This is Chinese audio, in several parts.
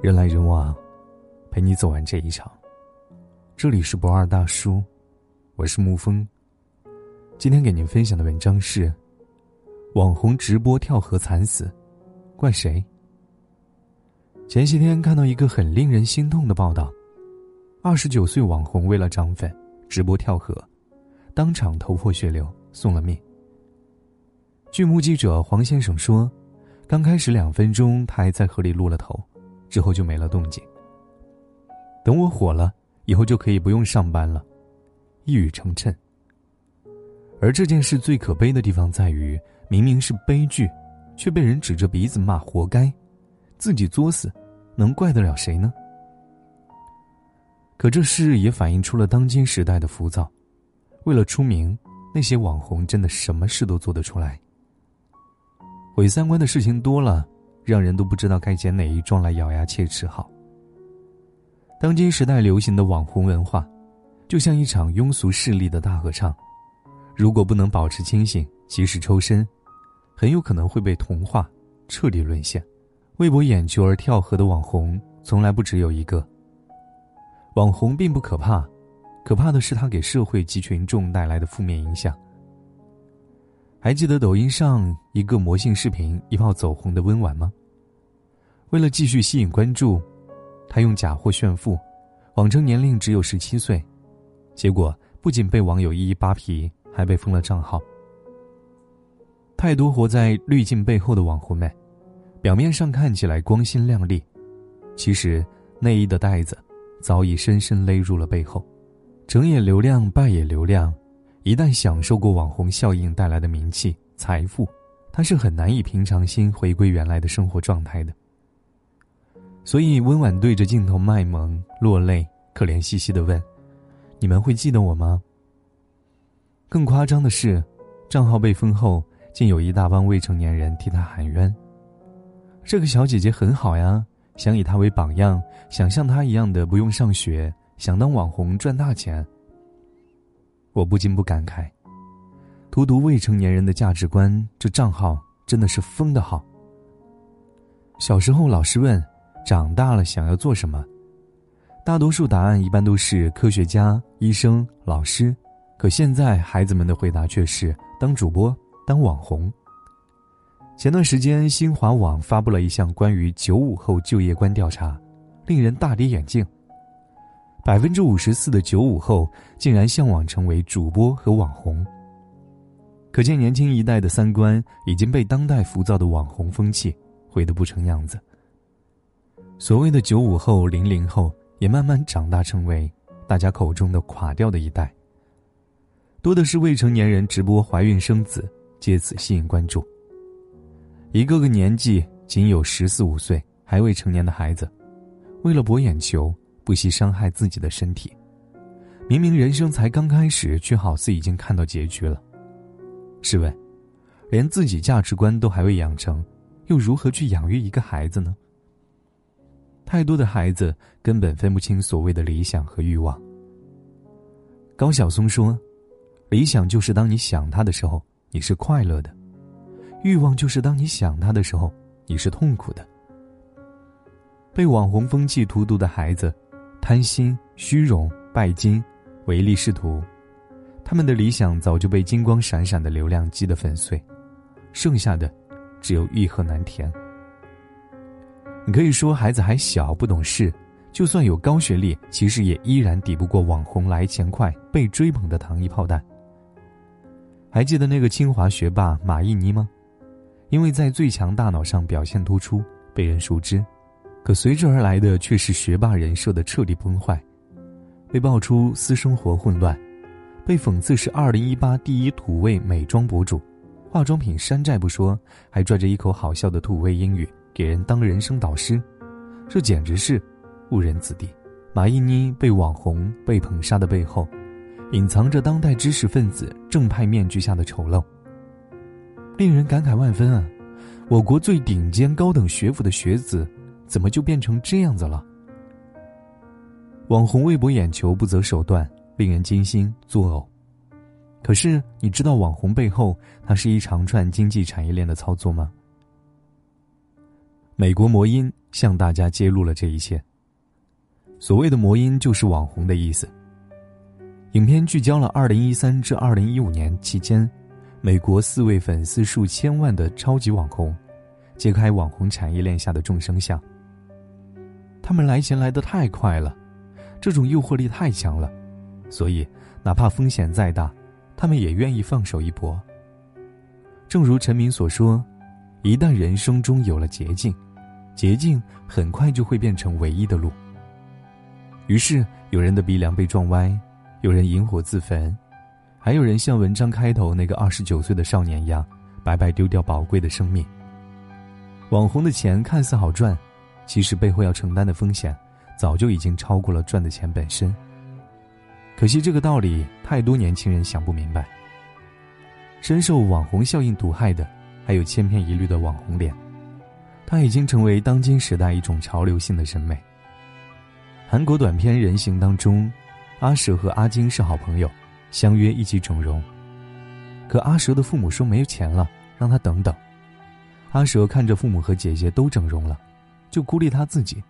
人来人往，陪你走完这一场。这里是不二大叔，我是沐风。今天给您分享的文章是：网红直播跳河惨死，怪谁？前些天看到一个很令人心痛的报道：二十九岁网红为了涨粉直播跳河，当场头破血流送了命。据目击者黄先生说，刚开始两分钟他还在河里露了头。之后就没了动静。等我火了，以后就可以不用上班了，一语成谶。而这件事最可悲的地方在于，明明是悲剧，却被人指着鼻子骂活该，自己作死，能怪得了谁呢？可这事也反映出了当今时代的浮躁，为了出名，那些网红真的什么事都做得出来。毁三观的事情多了。让人都不知道该捡哪一桩来咬牙切齿好。当今时代流行的网红文化，就像一场庸俗势力的大合唱，如果不能保持清醒，及时抽身，很有可能会被同化，彻底沦陷。为博眼球而跳河的网红，从来不只有一个。网红并不可怕，可怕的是他给社会及群众带来的负面影响。还记得抖音上一个魔性视频一炮走红的温婉吗？为了继续吸引关注，他用假货炫富，谎称年龄只有十七岁，结果不仅被网友一一扒皮，还被封了账号。太多活在滤镜背后的网红们，表面上看起来光鲜亮丽，其实内衣的带子早已深深勒入了背后，成也流量，败也流量。一旦享受过网红效应带来的名气、财富，他是很难以平常心回归原来的生活状态的。所以，温婉对着镜头卖萌、落泪，可怜兮兮的问：“你们会记得我吗？”更夸张的是，账号被封后，竟有一大帮未成年人替他喊冤。这个小姐姐很好呀，想以她为榜样，想像她一样的不用上学，想当网红赚大钱。我不禁不感慨，荼毒未成年人的价值观，这账号真的是封的好。小时候老师问，长大了想要做什么，大多数答案一般都是科学家、医生、老师，可现在孩子们的回答却是当主播、当网红。前段时间，新华网发布了一项关于九五后就业观调查，令人大跌眼镜。百分之五十四的九五后竟然向往成为主播和网红。可见年轻一代的三观已经被当代浮躁的网红风气毁得不成样子。所谓的九五后、零零后也慢慢长大，成为大家口中的垮掉的一代。多的是未成年人直播怀孕生子，借此吸引关注。一个个年纪仅有十四五岁还未成年的孩子，为了博眼球。不惜伤害自己的身体，明明人生才刚开始，却好似已经看到结局了。试问，连自己价值观都还未养成，又如何去养育一个孩子呢？太多的孩子根本分不清所谓的理想和欲望。高晓松说：“理想就是当你想他的时候，你是快乐的；欲望就是当你想他的时候，你是痛苦的。”被网红风气荼毒的孩子。贪心、虚荣、拜金、唯利是图，他们的理想早就被金光闪闪的流量击得粉碎，剩下的只有欲壑难填。你可以说孩子还小不懂事，就算有高学历，其实也依然抵不过网红来钱快、被追捧的糖衣炮弹。还记得那个清华学霸马伊琍吗？因为在最强大脑上表现突出，被人熟知。可随之而来的却是学霸人设的彻底崩坏，被爆出私生活混乱，被讽刺是二零一八第一土味美妆博主，化妆品山寨不说，还拽着一口好笑的土味英语给人当人生导师，这简直是误人子弟。马伊琍被网红被捧杀的背后，隐藏着当代知识分子正派面具下的丑陋，令人感慨万分啊！我国最顶尖高等学府的学子。怎么就变成这样子了？网红为博眼球不择手段，令人惊心作呕。可是你知道网红背后，它是一长串经济产业链的操作吗？美国魔音向大家揭露了这一切。所谓的魔音就是网红的意思。影片聚焦了2013至2015年期间，美国四位粉丝数千万的超级网红，揭开网红产业链下的众生相。他们来钱来得太快了，这种诱惑力太强了，所以哪怕风险再大，他们也愿意放手一搏。正如陈明所说，一旦人生中有了捷径，捷径很快就会变成唯一的路。于是，有人的鼻梁被撞歪，有人引火自焚，还有人像文章开头那个二十九岁的少年一样，白白丢掉宝贵的生命。网红的钱看似好赚，其实背后要承担的风险，早就已经超过了赚的钱本身。可惜这个道理，太多年轻人想不明白。深受网红效应毒害的，还有千篇一律的网红脸，它已经成为当今时代一种潮流性的审美。韩国短片《人形》当中，阿蛇和阿金是好朋友，相约一起整容。可阿蛇的父母说没有钱了，让他等等。阿蛇看着父母和姐姐都整容了，就孤立他自己，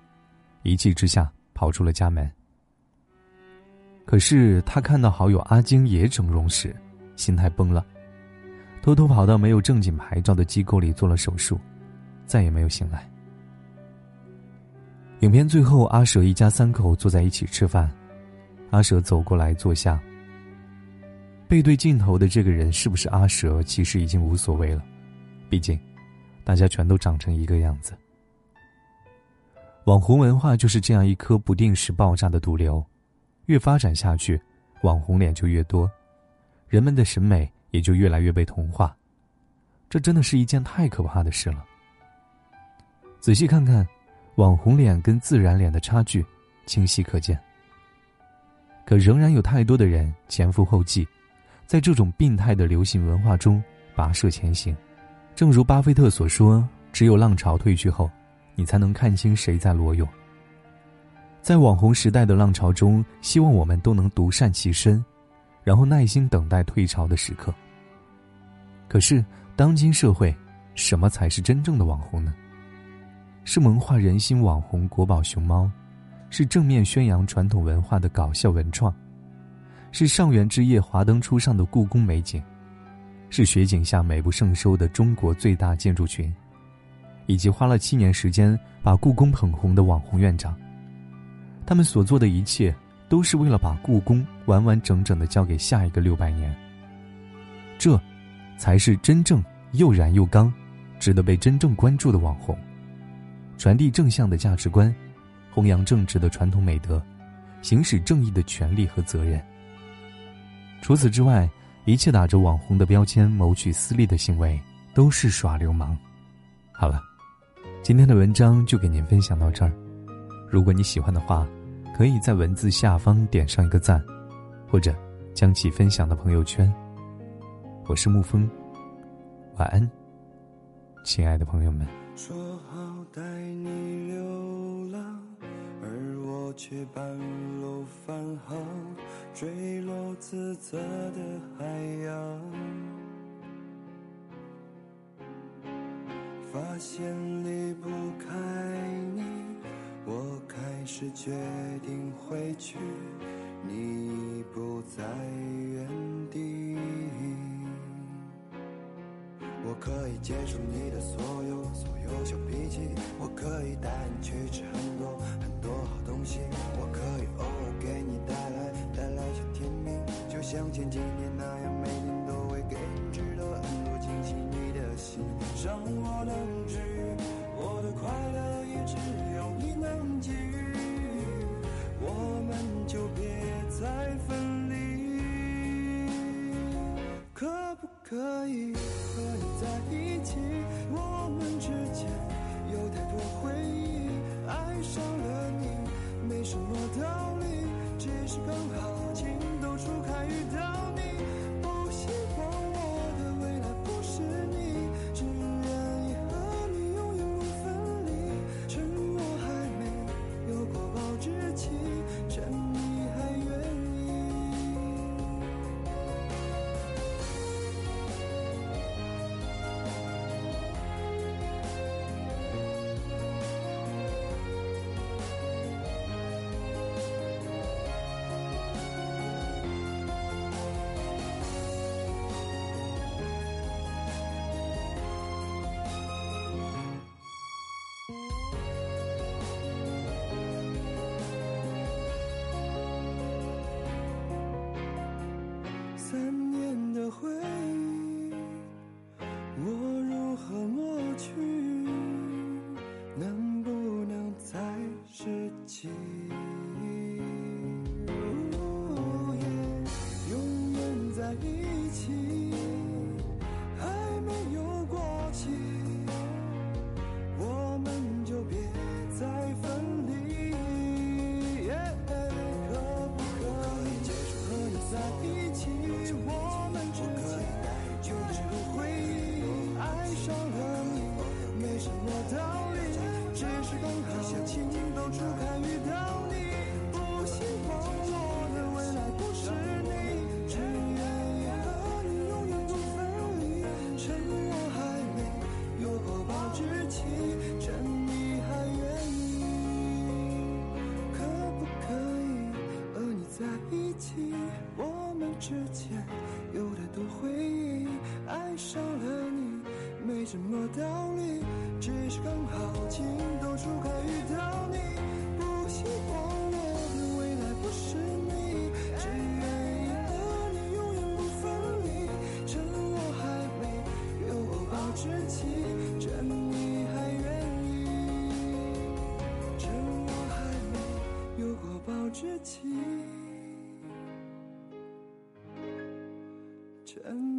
一气之下跑出了家门。可是他看到好友阿金也整容时，心态崩了，偷偷跑到没有正经牌照的机构里做了手术，再也没有醒来。影片最后，阿蛇一家三口坐在一起吃饭，阿蛇走过来坐下。背对镜头的这个人是不是阿蛇，其实已经无所谓了，毕竟，大家全都长成一个样子。网红文化就是这样一颗不定时爆炸的毒瘤，越发展下去，网红脸就越多，人们的审美也就越来越被同化，这真的是一件太可怕的事了。仔细看看。网红脸跟自然脸的差距清晰可见，可仍然有太多的人前赴后继，在这种病态的流行文化中跋涉前行。正如巴菲特所说：“只有浪潮退去后，你才能看清谁在裸泳。”在网红时代的浪潮中，希望我们都能独善其身，然后耐心等待退潮的时刻。可是，当今社会，什么才是真正的网红呢？是萌化人心网红国宝熊猫，是正面宣扬传统文化的搞笑文创，是上元之夜华灯初上的故宫美景，是雪景下美不胜收的中国最大建筑群，以及花了七年时间把故宫捧红的网红院长。他们所做的一切，都是为了把故宫完完整整的交给下一个六百年。这，才是真正又燃又刚，值得被真正关注的网红。传递正向的价值观，弘扬正直的传统美德，行使正义的权利和责任。除此之外，一切打着网红的标签谋取私利的行为都是耍流氓。好了，今天的文章就给您分享到这儿。如果你喜欢的话，可以在文字下方点上一个赞，或者将其分享到朋友圈。我是沐风，晚安，亲爱的朋友们。说好带你流浪，而我却半路返航，坠落自责的海洋。发现离不开你，我开始决定回去，你已不在原地。我可以接受你的所有所有小脾气，我可以带你去吃很多很多好东西，我可以偶尔给你带来带来小甜蜜，就像前几年那让我能治愈，我的快乐也只有你能给予，我们就别再分离，可不可以和你在一起？我们之间有太多回忆，爱上了你没什么道理，只是刚好情窦初开遇到你。不记只是刚好情窦初开遇到你不希望我的未来不是你只愿意和你永远不分离趁我还没有过保质期趁你还愿意趁我还没有过保质期趁